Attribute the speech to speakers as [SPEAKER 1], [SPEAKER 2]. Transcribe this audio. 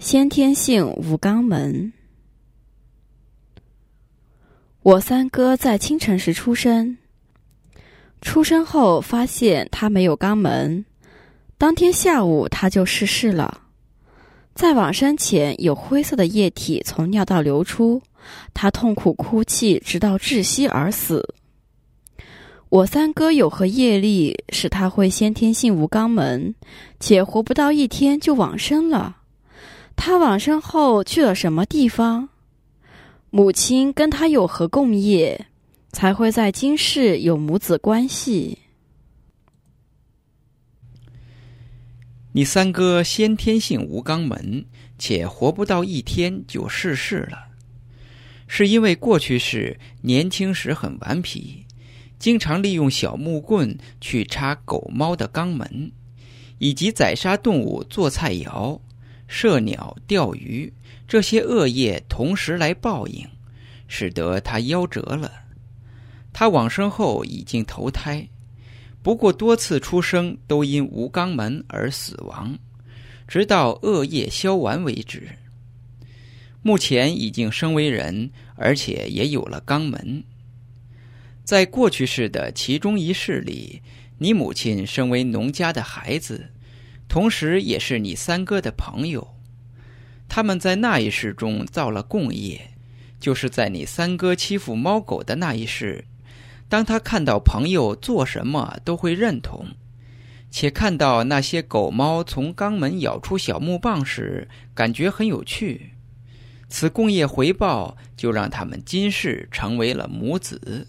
[SPEAKER 1] 先天性无肛门。我三哥在清晨时出生，出生后发现他没有肛门，当天下午他就逝世了。在往生前，有灰色的液体从尿道流出，他痛苦哭泣，直到窒息而死。我三哥有何业力，使他会先天性无肛门，且活不到一天就往生了？他往生后去了什么地方？母亲跟他有何共业，才会在今世有母子关系？
[SPEAKER 2] 你三哥先天性无肛门，且活不到一天就逝世了，是因为过去时年轻时很顽皮，经常利用小木棍去插狗猫的肛门，以及宰杀动物做菜肴。射鸟、钓鱼这些恶业同时来报应，使得他夭折了。他往生后已经投胎，不过多次出生都因无肛门而死亡，直到恶业消完为止。目前已经生为人，而且也有了肛门。在过去世的其中一世里，你母亲身为农家的孩子。同时，也是你三哥的朋友，他们在那一世中造了共业，就是在你三哥欺负猫狗的那一世，当他看到朋友做什么都会认同，且看到那些狗猫从肛门咬出小木棒时，感觉很有趣，此共业回报就让他们今世成为了母子。